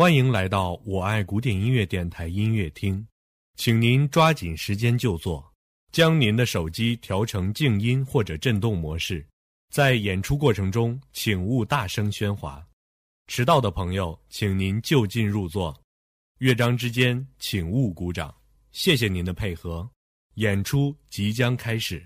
欢迎来到我爱古典音乐电台音乐厅，请您抓紧时间就座，将您的手机调成静音或者震动模式。在演出过程中，请勿大声喧哗。迟到的朋友，请您就近入座。乐章之间，请勿鼓掌。谢谢您的配合，演出即将开始。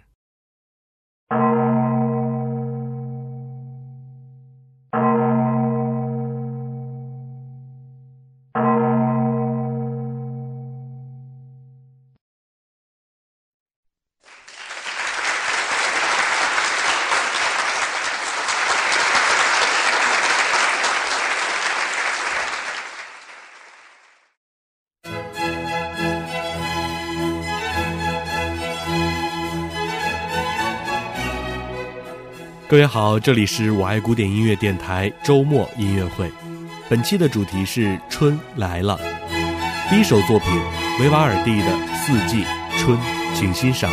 各位好，这里是我爱古典音乐电台周末音乐会。本期的主题是春来了。第一首作品，维瓦尔第的《四季春》，请欣赏。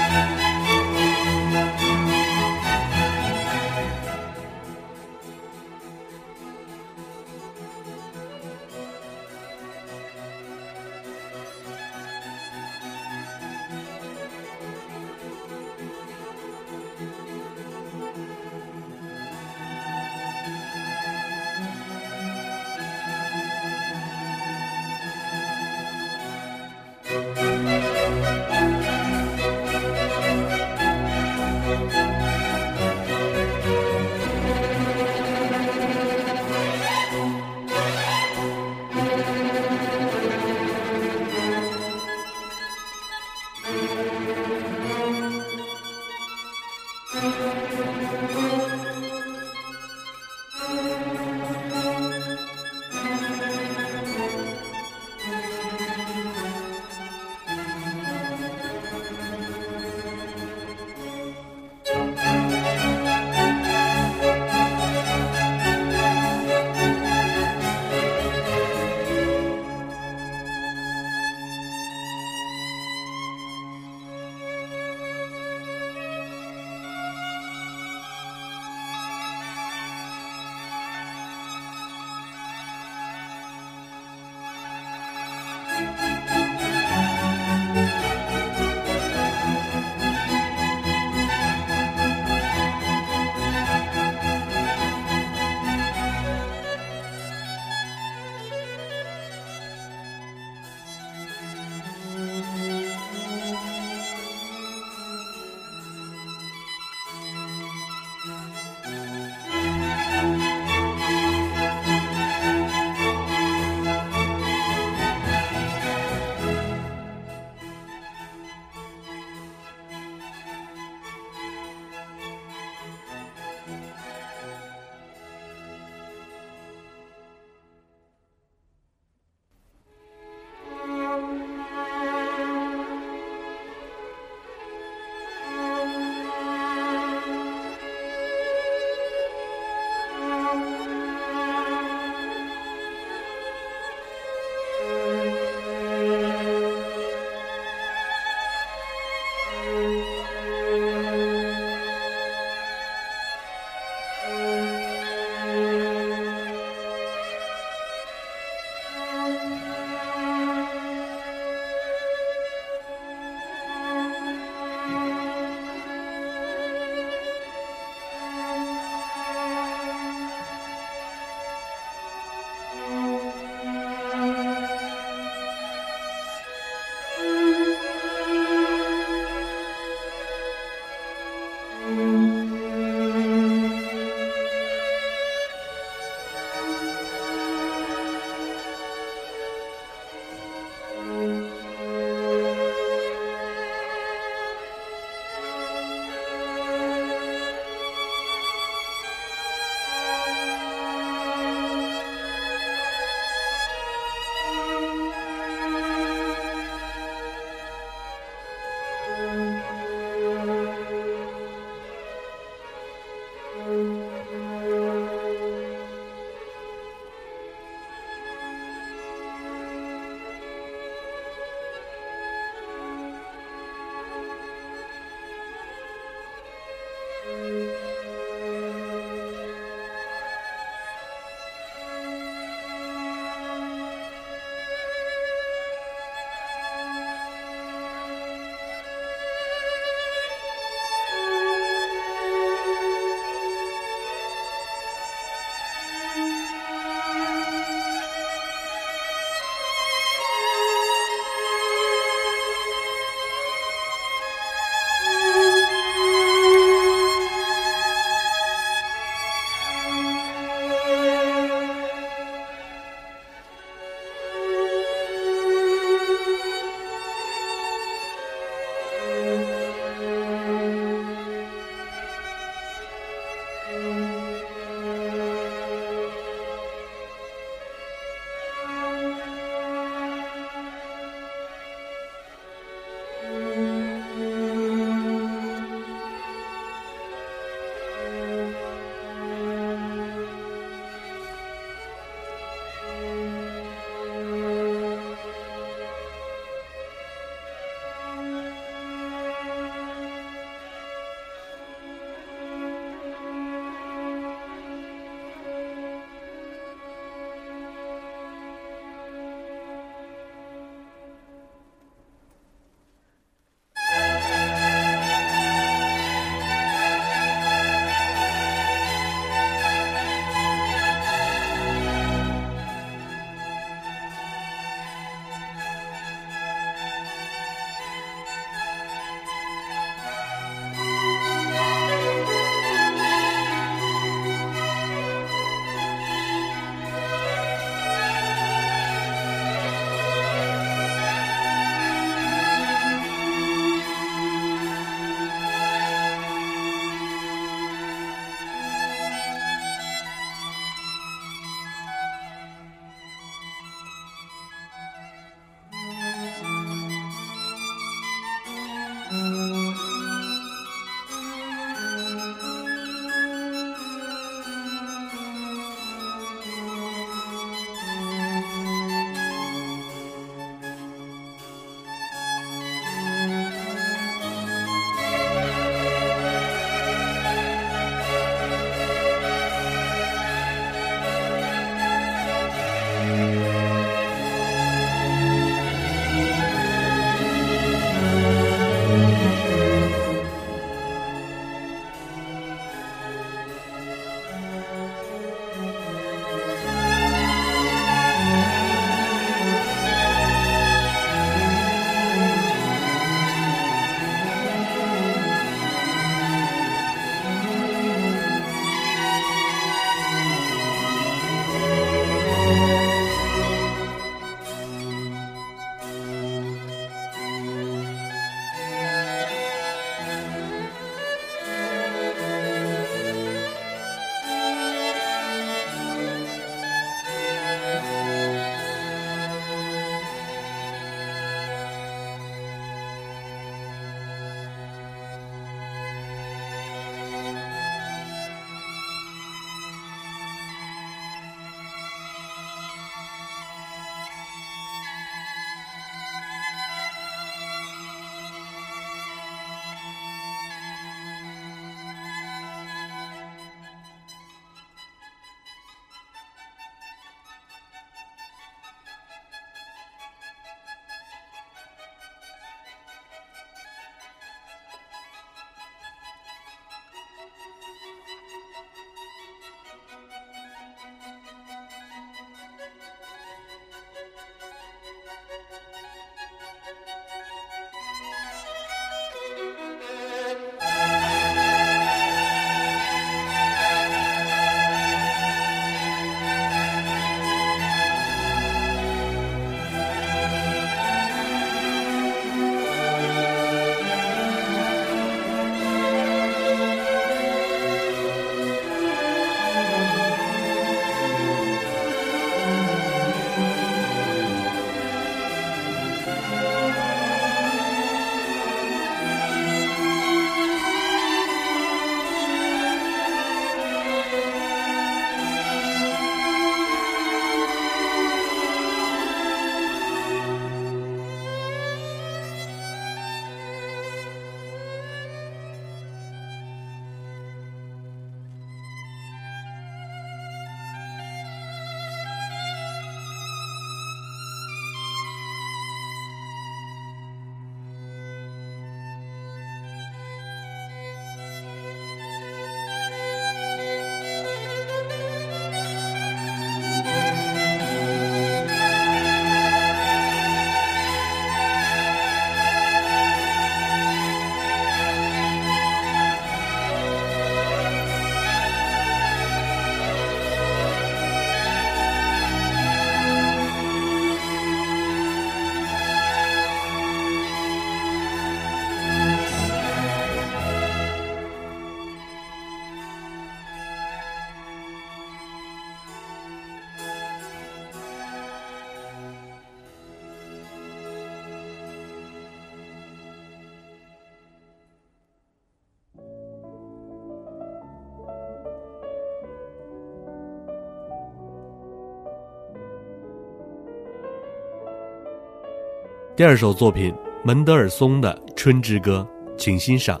第二首作品门德尔松的《春之歌》，请欣赏。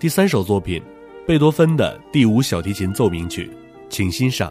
第三首作品，贝多芬的第五小提琴奏鸣曲，请欣赏。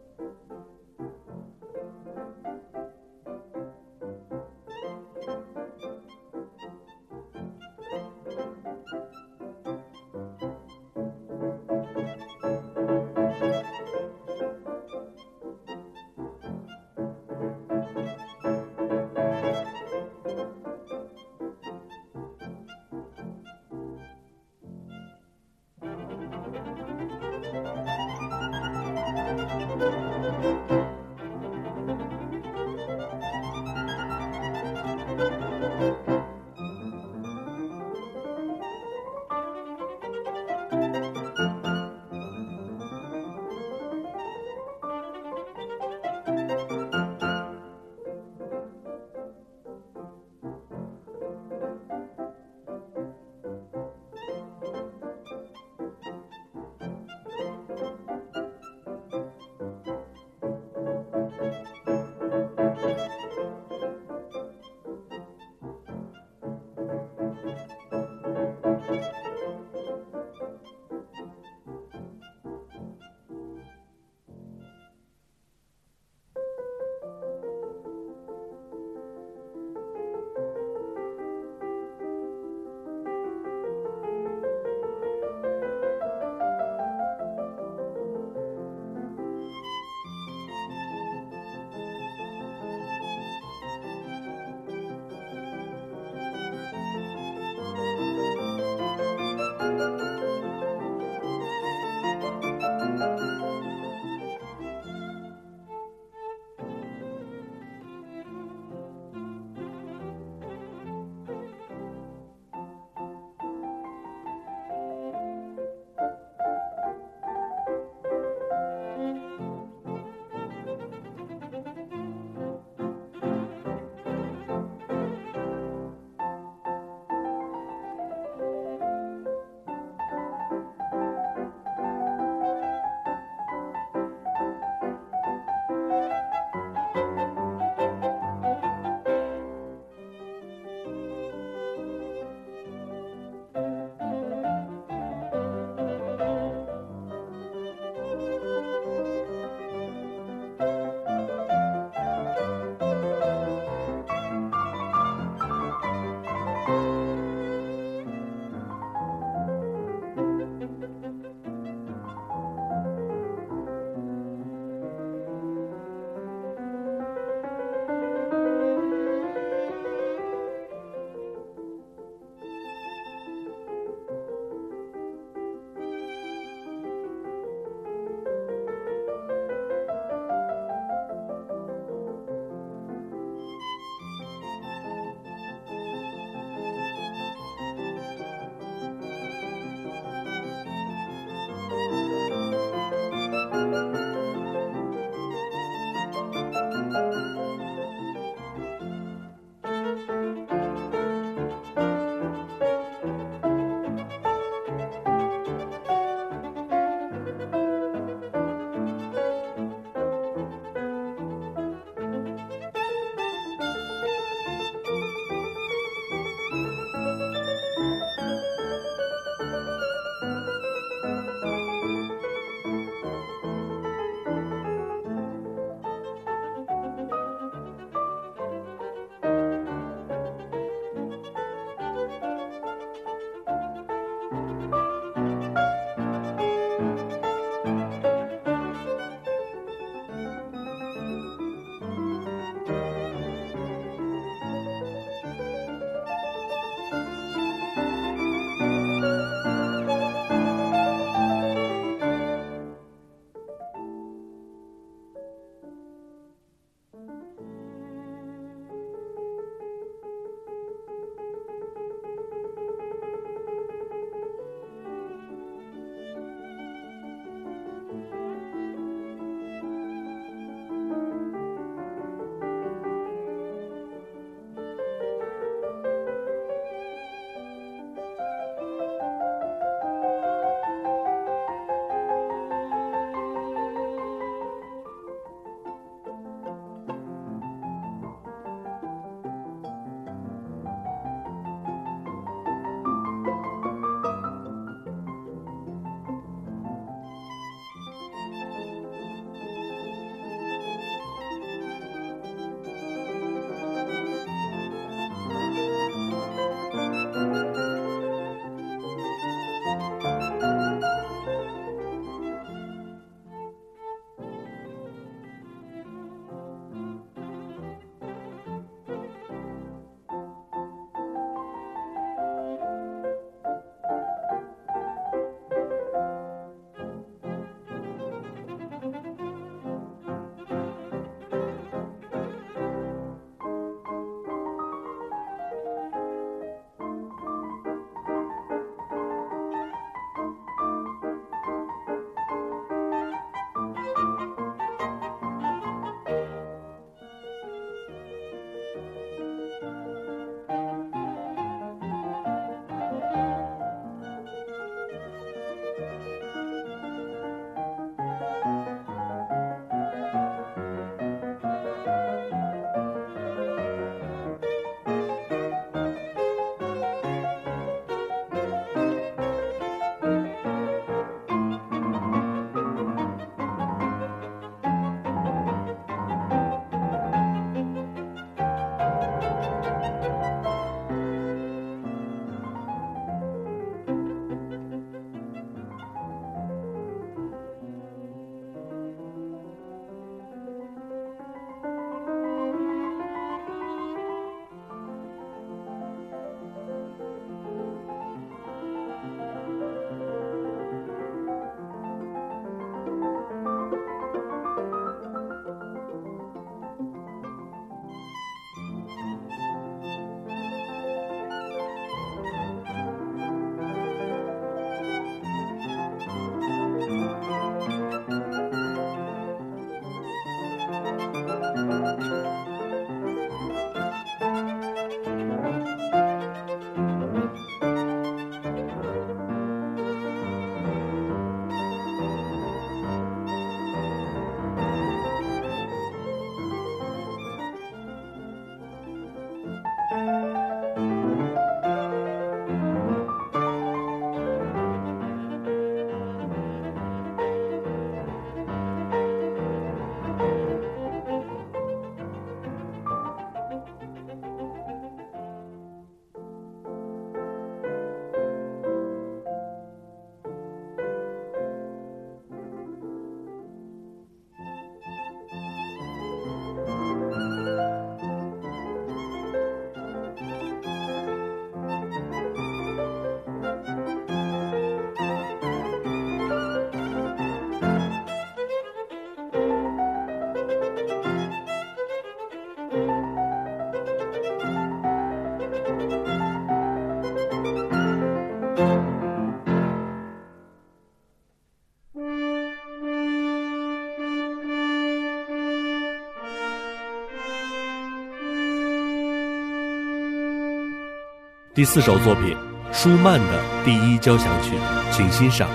第四首作品，舒曼的第一交响曲，请欣赏。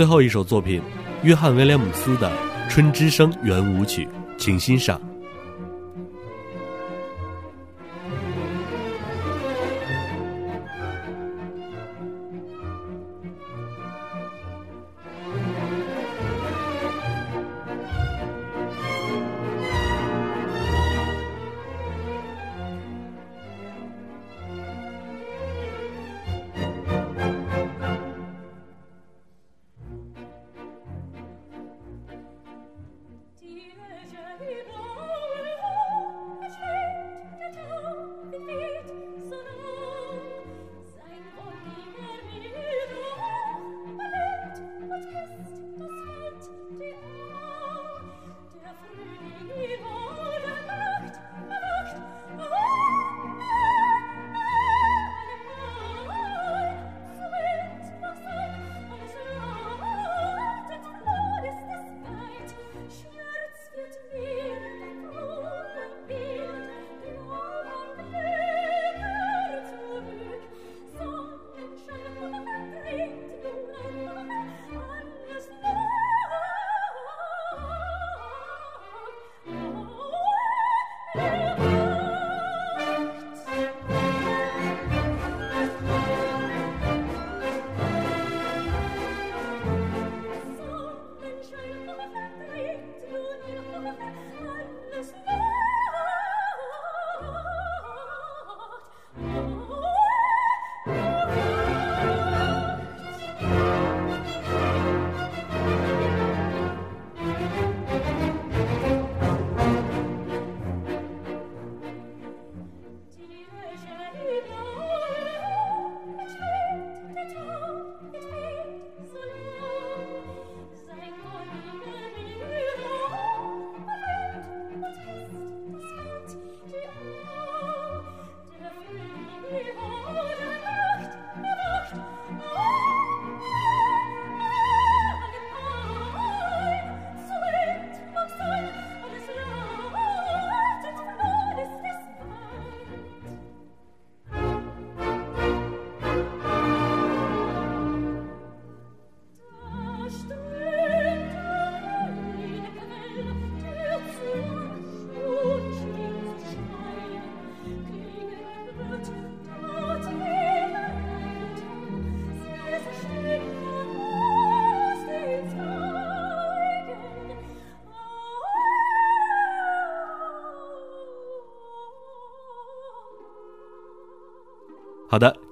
最后一首作品，约翰·威廉姆斯的《春之声》圆舞曲，请欣赏。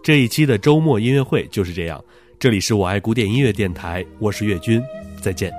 这一期的周末音乐会就是这样。这里是我爱古典音乐电台，我是岳军，再见。